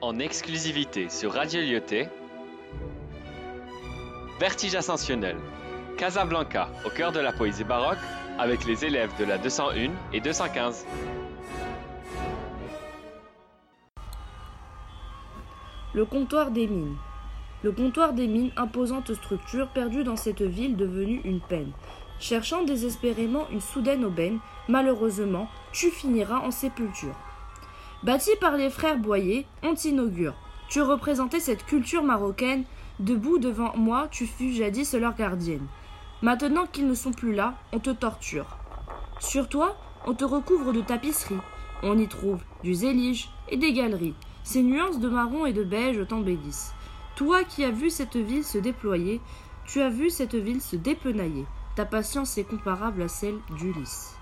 en exclusivité sur Radio Lyoté. Vertige ascensionnel. Casablanca, au cœur de la poésie baroque, avec les élèves de la 201 et 215. Le comptoir des mines. Le comptoir des mines, imposante structure perdue dans cette ville devenue une peine. Cherchant désespérément une soudaine aubaine, malheureusement, tu finiras en sépulture. Bâti par les frères Boyer, on t'inaugure. Tu représentais cette culture marocaine, debout devant moi, tu fus jadis leur gardienne. Maintenant qu'ils ne sont plus là, on te torture. Sur toi, on te recouvre de tapisseries. On y trouve du zélige et des galeries. Ces nuances de marron et de beige t'embellissent. Toi qui as vu cette ville se déployer, tu as vu cette ville se dépenailler. Ta patience est comparable à celle d'Ulysse.